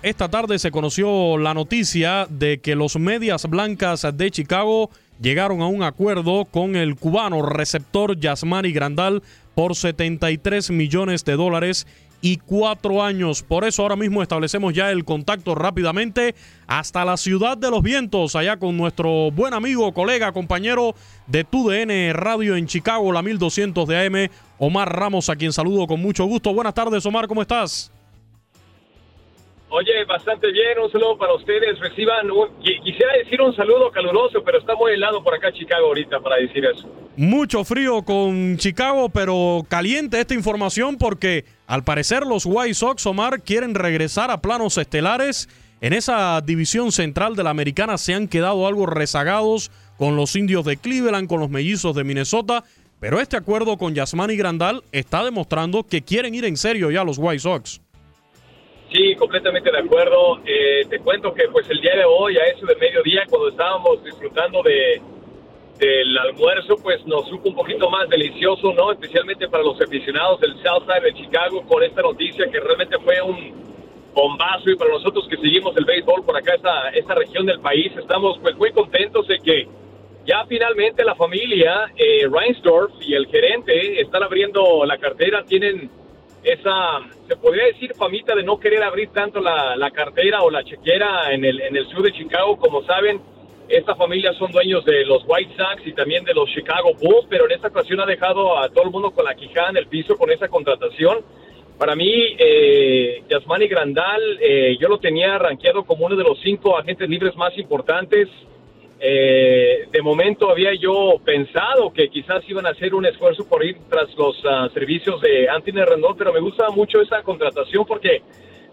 Esta tarde se conoció la noticia de que los medias blancas de Chicago llegaron a un acuerdo con el cubano receptor Yasmani Grandal por 73 millones de dólares y cuatro años. Por eso ahora mismo establecemos ya el contacto rápidamente hasta la ciudad de los vientos, allá con nuestro buen amigo, colega, compañero de TUDN Radio en Chicago, la 1200 de AM, Omar Ramos, a quien saludo con mucho gusto. Buenas tardes, Omar, ¿cómo estás? Oye, bastante bien, un saludo para ustedes. Reciban, quisiera decir un saludo caluroso, pero está muy helado por acá Chicago ahorita para decir eso. Mucho frío con Chicago, pero caliente esta información porque al parecer los White Sox, Omar, quieren regresar a planos estelares. En esa división central de la americana se han quedado algo rezagados con los indios de Cleveland, con los mellizos de Minnesota. Pero este acuerdo con Yasmani Grandal está demostrando que quieren ir en serio ya los White Sox. Sí, completamente de acuerdo. Eh, te cuento que pues el día de hoy, a eso de mediodía, cuando estábamos disfrutando de del almuerzo, pues nos supo un poquito más delicioso, ¿no? Especialmente para los aficionados del Southside de Chicago con esta noticia que realmente fue un bombazo y para nosotros que seguimos el béisbol por acá, esta, esta región del país, estamos pues muy contentos de que ya finalmente la familia eh, Reinsdorf y el gerente están abriendo la cartera, tienen esa, se podría decir, famita de no querer abrir tanto la, la cartera o la chequera en el, en el sur de Chicago. Como saben, esta familia son dueños de los White Sox y también de los Chicago Bulls, pero en esta ocasión ha dejado a todo el mundo con la quijada en el piso con esa contratación. Para mí, eh, Yasmani Grandal, eh, yo lo tenía rankeado como uno de los cinco agentes libres más importantes. Eh, de momento había yo pensado que quizás iban a hacer un esfuerzo por ir tras los ah, servicios de Anthony Rendón, pero me gusta mucho esa contratación porque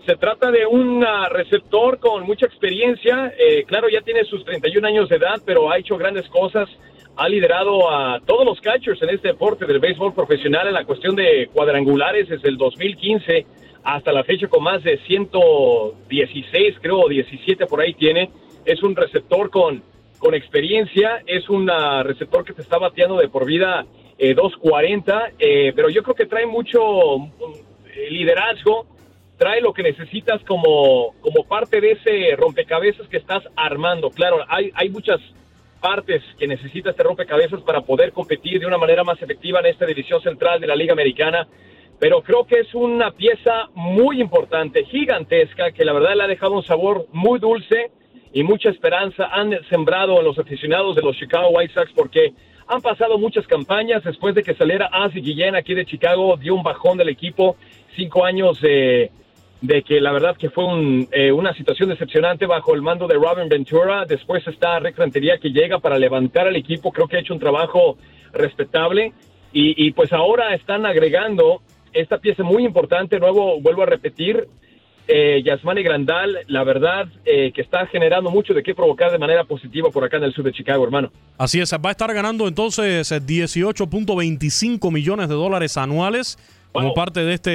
se trata de un ah, receptor con mucha experiencia. Eh, claro, ya tiene sus 31 años de edad, pero ha hecho grandes cosas. Ha liderado a todos los catchers en este deporte del béisbol profesional en la cuestión de cuadrangulares desde el 2015 hasta la fecha con más de 116, creo, o 17 por ahí tiene. Es un receptor con, con experiencia, es un ah, receptor que te está bateando de por vida eh, 240, eh, pero yo creo que trae mucho eh, liderazgo, trae lo que necesitas como, como parte de ese rompecabezas que estás armando. Claro, hay, hay muchas partes que necesita este rompecabezas para poder competir de una manera más efectiva en esta división central de la Liga Americana. Pero creo que es una pieza muy importante, gigantesca, que la verdad le ha dejado un sabor muy dulce y mucha esperanza han sembrado los aficionados de los Chicago White Sox porque han pasado muchas campañas después de que saliera Ozzie Guillén aquí de Chicago, dio un bajón del equipo, cinco años de, de que la verdad que fue un, eh, una situación decepcionante bajo el mando de Robin Ventura. Después está Rick Rentería que llega para levantar al equipo. Creo que ha hecho un trabajo respetable. Y, pues ahora están agregando esta pieza muy importante, nuevo, vuelvo a repetir, eh, Yasmani Grandal, la verdad eh, que está generando mucho de qué provocar de manera positiva por acá en el sur de Chicago, hermano. Así es, va a estar ganando entonces 18.25 millones de dólares anuales como parte de este,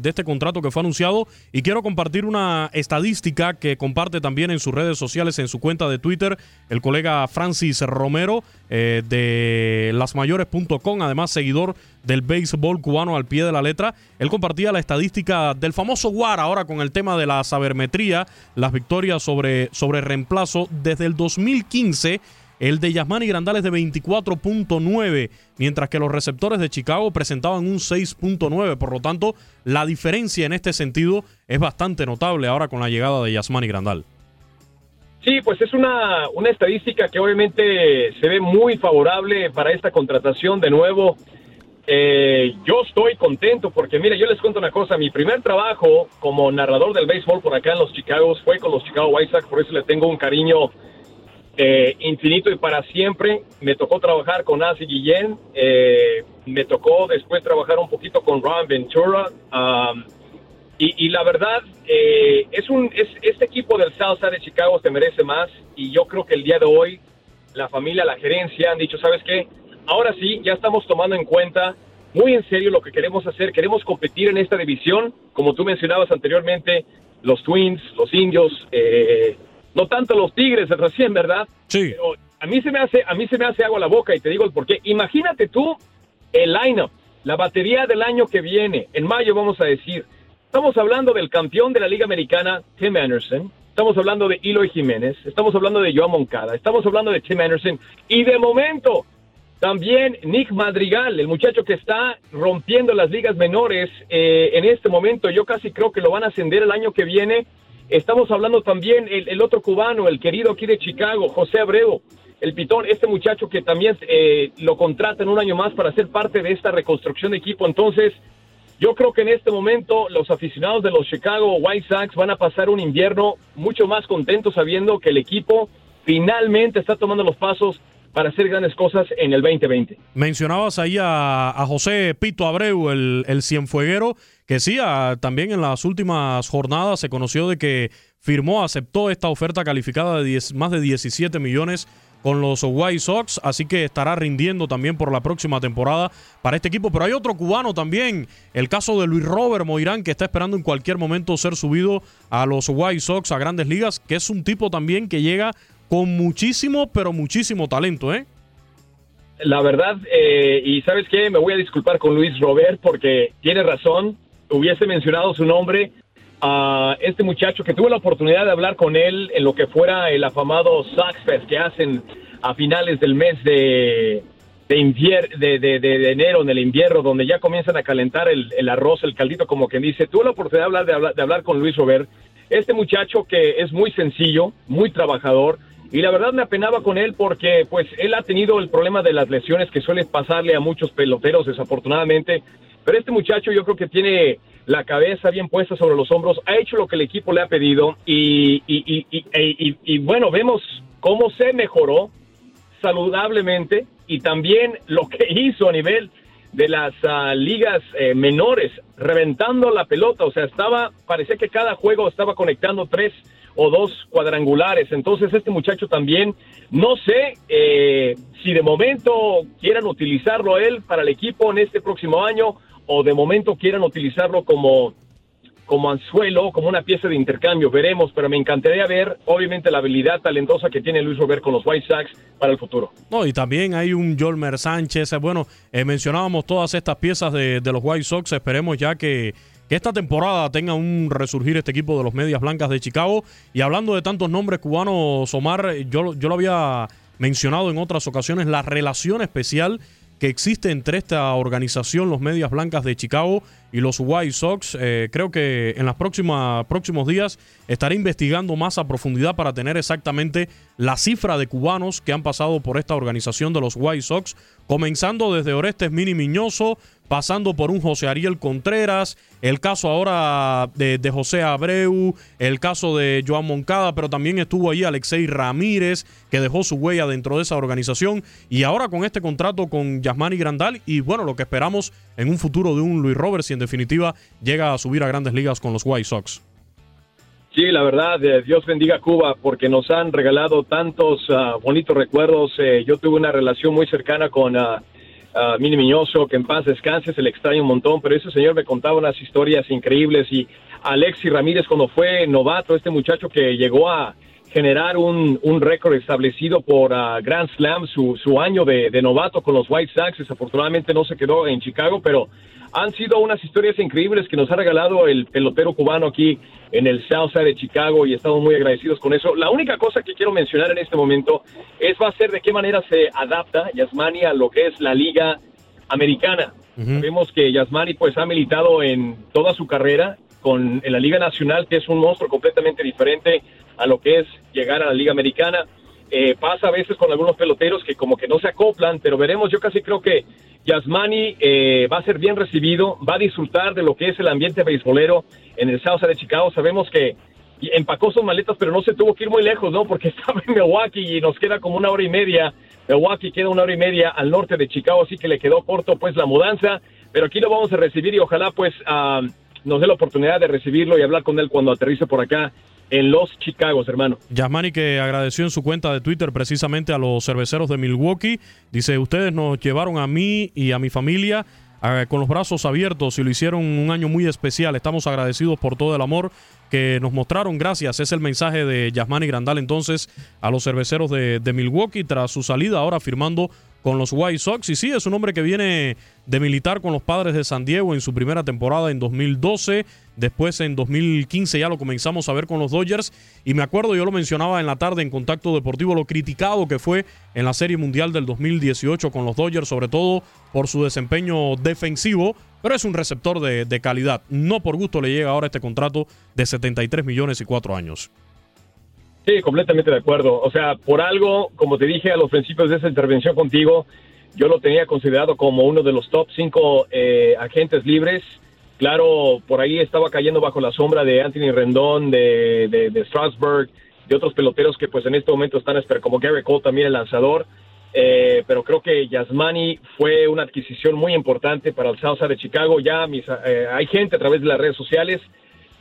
de este contrato que fue anunciado. Y quiero compartir una estadística que comparte también en sus redes sociales, en su cuenta de Twitter, el colega Francis Romero eh, de lasmayores.com, además seguidor del béisbol cubano al pie de la letra. Él compartía la estadística del famoso WAR ahora con el tema de la sabermetría, las victorias sobre, sobre reemplazo desde el 2015 el de Yasmani Grandal es de 24.9, mientras que los receptores de Chicago presentaban un 6.9. Por lo tanto, la diferencia en este sentido es bastante notable ahora con la llegada de Yasmani Grandal. Sí, pues es una, una estadística que obviamente se ve muy favorable para esta contratación de nuevo. Eh, yo estoy contento porque, mire, yo les cuento una cosa. Mi primer trabajo como narrador del béisbol por acá en los Chicago fue con los Chicago White Sox, por eso le tengo un cariño eh, infinito y para siempre. Me tocó trabajar con Asi Guillén, eh, me tocó después trabajar un poquito con Ron Ventura. Um, y, la verdad, eh, es un, es, este equipo del Southside de Chicago se merece más y yo creo que el día de hoy la familia, la gerencia han dicho, ¿sabes qué? Ahora sí, ya estamos tomando en cuenta muy en serio lo que queremos hacer. Queremos competir en esta división, como tú mencionabas anteriormente, los Twins, los Indios, eh, no tanto los Tigres recién, ¿verdad? Sí. Pero a mí se me hace, a mí se me hace agua la boca y te digo el porqué. Imagínate tú el lineup, la batería del año que viene, en mayo vamos a decir. Estamos hablando del campeón de la Liga Americana, Tim Anderson. Estamos hablando de Eloy Jiménez. Estamos hablando de Joan Moncada. Estamos hablando de Tim Anderson. Y de momento, también Nick Madrigal, el muchacho que está rompiendo las ligas menores eh, en este momento. Yo casi creo que lo van a ascender el año que viene Estamos hablando también el, otro cubano, el querido aquí de Chicago, José Abreu, el pitón, este muchacho que también eh, lo contratan un año más para ser parte de esta reconstrucción de equipo. Entonces, yo creo que en este momento los aficionados de los Chicago White Sox van a pasar un invierno mucho más contentos sabiendo que el equipo finalmente está tomando los pasos para hacer grandes cosas en el 2020. Mencionabas ahí a, José Pito Abreu, el, el cienfueguero, que sí, también en las últimas jornadas se conoció de que firmó, aceptó esta oferta calificada de más de 17 millones con los White Sox, así que estará rindiendo también por la próxima temporada para este equipo. Pero hay otro cubano también, el caso de Luis Robert Moirán, que está esperando en cualquier momento ser subido a los White Sox, a grandes ligas, que es un tipo también que llega con muchísimo, pero muchísimo talento, ¿eh? La verdad, eh, y sabes qué, me voy a disculpar con Luis Robert porque tiene razón, hubiese mencionado su nombre a este muchacho que tuve la oportunidad de hablar con él en lo que fuera el afamado Fest que hacen a finales del mes de, de, de, enero, en el invierno, donde ya comienzan a calentar el, arroz, el caldito, como quien dice. Tuve la oportunidad de hablar, de hablar con Luis Robert, este muchacho que es muy sencillo, muy trabajador, y la verdad me apenaba con él porque pues él ha tenido el problema de las lesiones que suele pasarle a muchos peloteros desafortunadamente, pero este muchacho yo creo que tiene la cabeza bien puesta sobre los hombros, ha hecho lo que el equipo le ha pedido y, y, y bueno, vemos cómo se mejoró saludablemente y también lo que hizo a nivel de las ah, ligas eh, menores, reventando la pelota, o sea, estaba, parecía que cada juego estaba conectando tres o dos cuadrangulares. Entonces este muchacho también, no sé eh, si de momento quieran utilizarlo él para el equipo en este próximo año o de momento quieran utilizarlo como como anzuelo, como una pieza de intercambio, veremos, pero me encantaría ver, obviamente, la habilidad talentosa que tiene Luis Robert con los White Sox para el futuro. No, y también hay un Jolmer Sánchez, bueno, eh, mencionábamos todas estas piezas de, los White Sox, esperemos ya que que esta temporada tenga un resurgir este equipo de los Medias Blancas de Chicago. Y hablando de tantos nombres cubanos, Omar, yo, yo lo había mencionado en otras ocasiones, la relación especial que existe entre esta organización, los Medias Blancas de Chicago y los White Sox. Eh, creo que en los próximos días estaré investigando más a profundidad para tener exactamente la cifra de cubanos que han pasado por esta organización de los White Sox, comenzando desde Orestes Mini Miñoso, pasando por un José Ariel Contreras, el caso ahora de, José Abreu, el caso de Joan Moncada, pero también estuvo ahí Alexei Ramírez, que dejó su huella dentro de esa organización, y ahora con este contrato con Yasmani Grandal, y bueno, lo que esperamos en un futuro de un Luis Roberts, y en definitiva llega a subir a grandes ligas con los White Sox. Sí, la verdad, eh, Dios bendiga Cuba porque nos han regalado tantos uh, bonitos recuerdos. Eh, yo tuve una relación muy cercana con uh, Mini Miñoso, que en paz descanse, se le extraña un montón, pero ese señor me contaba unas historias increíbles y Alexi Ramírez cuando fue novato, este muchacho que llegó a generar un, un récord establecido por Grand Slam, su, su año de, de novato con los White Sox, desafortunadamente no se quedó en Chicago, pero han sido unas historias increíbles que nos ha regalado el pelotero cubano aquí en el Southside de Chicago y estamos muy agradecidos con eso. La única cosa que quiero mencionar en este momento es va a ser de qué manera se adapta Yasmani a lo que es la liga americana. Vemos que Yasmani pues ha militado en toda su carrera con en la liga nacional que es un monstruo completamente diferente a lo que es llegar a la liga americana. Eh, pasa a veces con algunos peloteros que como que no se acoplan, pero veremos, yo casi creo que Yasmani eh, va a ser bien recibido, va a disfrutar de lo que es el ambiente beisbolero en el South de Chicago. Sabemos que empacó sus maletas, pero no se tuvo que ir muy lejos, ¿no? Porque estaba en Milwaukee y nos queda como una hora y media. Milwaukee queda una hora y media al norte de Chicago, así que le quedó corto pues la mudanza. Pero aquí lo vamos a recibir y ojalá pues uh, nos dé la oportunidad de recibirlo y hablar con él cuando aterrice por acá en los Chicagos, hermano. Yasmani que agradeció en su cuenta de Twitter precisamente a los cerveceros de Milwaukee. Dice, ustedes nos llevaron a mí y a mi familia eh, con los brazos abiertos y lo hicieron un año muy especial. Estamos agradecidos por todo el amor que nos mostraron. Gracias. Es el mensaje de Yasmani Grandal entonces a los cerveceros de, de Milwaukee tras su salida ahora firmando con los White Sox. Y sí, es un hombre que viene de militar con los padres de San Diego en su primera temporada en 2012. Después en 2015 ya lo comenzamos a ver con los Dodgers. Y me acuerdo, yo lo mencionaba en la tarde en Contacto Deportivo, lo criticado que fue en la Serie Mundial del 2018 con los Dodgers, sobre todo por su desempeño defensivo. Pero es un receptor de, de calidad. No por gusto le llega ahora este contrato de 73 millones y 4 años. Sí, completamente de acuerdo. O sea, por algo, como te dije a los principios de esa intervención contigo, yo lo tenía considerado como uno de los top cinco eh, agentes libres. Claro, por ahí estaba cayendo bajo la sombra de Anthony Rendón, de, de, de de otros peloteros que pues en este momento están, como Gary Cole también el lanzador. Eh, pero creo que Yasmani fue una adquisición muy importante para el Southside de Chicago. Ya mis, eh, hay gente a través de las redes sociales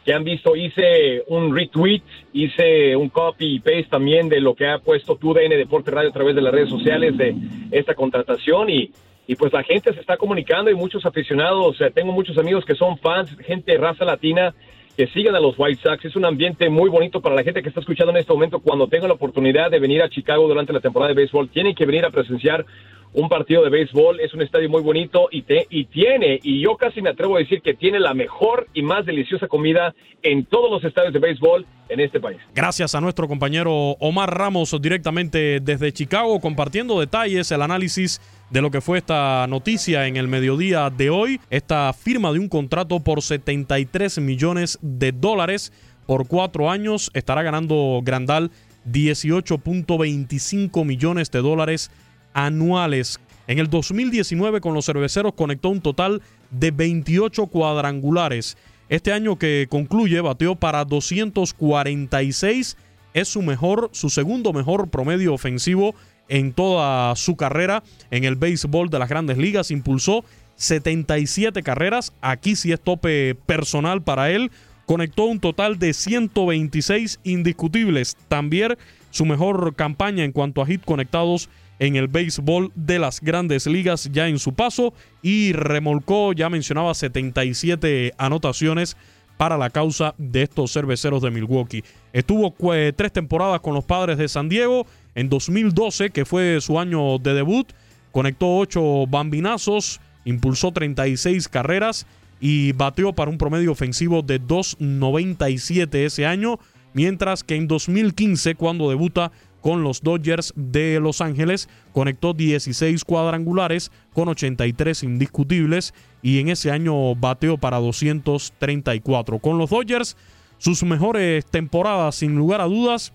que han visto, hice un retweet, hice un copy y paste también de lo que ha puesto TUDN Deporte Radio a través de las redes sociales de esta contratación y, y pues la gente se está comunicando y muchos aficionados, sea, tengo muchos amigos que son fans, gente de raza latina que sigan a los White Sox. Es un ambiente muy bonito para la gente que está escuchando en este momento. Cuando tengan la oportunidad de venir a Chicago durante la temporada de béisbol, tienen que venir a presenciar un partido de béisbol, es un estadio muy bonito y, te, y tiene, y yo casi me atrevo a decir que tiene la mejor y más deliciosa comida en todos los estadios de béisbol en este país. Gracias a nuestro compañero Omar Ramos directamente desde Chicago compartiendo detalles, el análisis de lo que fue esta noticia en el mediodía de hoy, esta firma de un contrato por 73 millones de dólares por cuatro años, estará ganando Grandal 18.25 millones de dólares anuales. En el 2019 con los cerveceros conectó un total de 28 cuadrangulares. Este año que concluye bateó para 246. Es su mejor, su segundo mejor promedio ofensivo en toda su carrera en el béisbol de las grandes ligas. Impulsó 77 carreras. Aquí sí es tope personal para él. Conectó un total de 126 indiscutibles. También su mejor campaña en cuanto a hit conectados en el béisbol de las grandes ligas ya en su paso y remolcó, ya mencionaba, 77 anotaciones para la causa de estos cerveceros de Milwaukee. Estuvo tres temporadas con los padres de San Diego. En 2012, que fue su año de debut, conectó 8 bambinazos, impulsó 36 carreras y bateó para un promedio ofensivo de 2.97 ese año, mientras que en 2015, cuando debuta con los Dodgers de Los Ángeles. Conectó 16 cuadrangulares con 83 indiscutibles y en ese año bateó para 234. Con los Dodgers, sus mejores temporadas sin lugar a dudas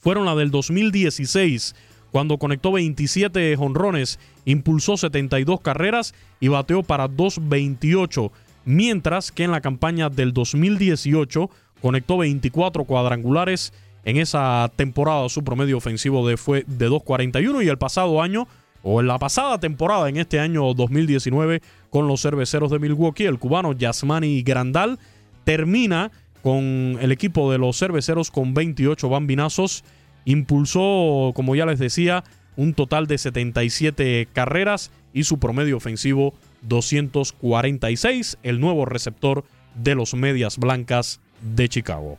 fueron la del 2016 cuando conectó 27 jonrones, impulsó 72 carreras y bateó para 2.28, mientras que en la campaña del 2018 conectó 24 cuadrangulares. En esa temporada su promedio ofensivo de fue de 2.41 y el pasado año o en la pasada temporada, en este año 2019, con los cerveceros de Milwaukee, el cubano Yasmani Grandal termina con el equipo de los cerveceros con 28 bambinazos. Impulsó, como ya les decía, un total de 77 carreras y su promedio ofensivo 246, el nuevo receptor de los Medias Blancas de Chicago.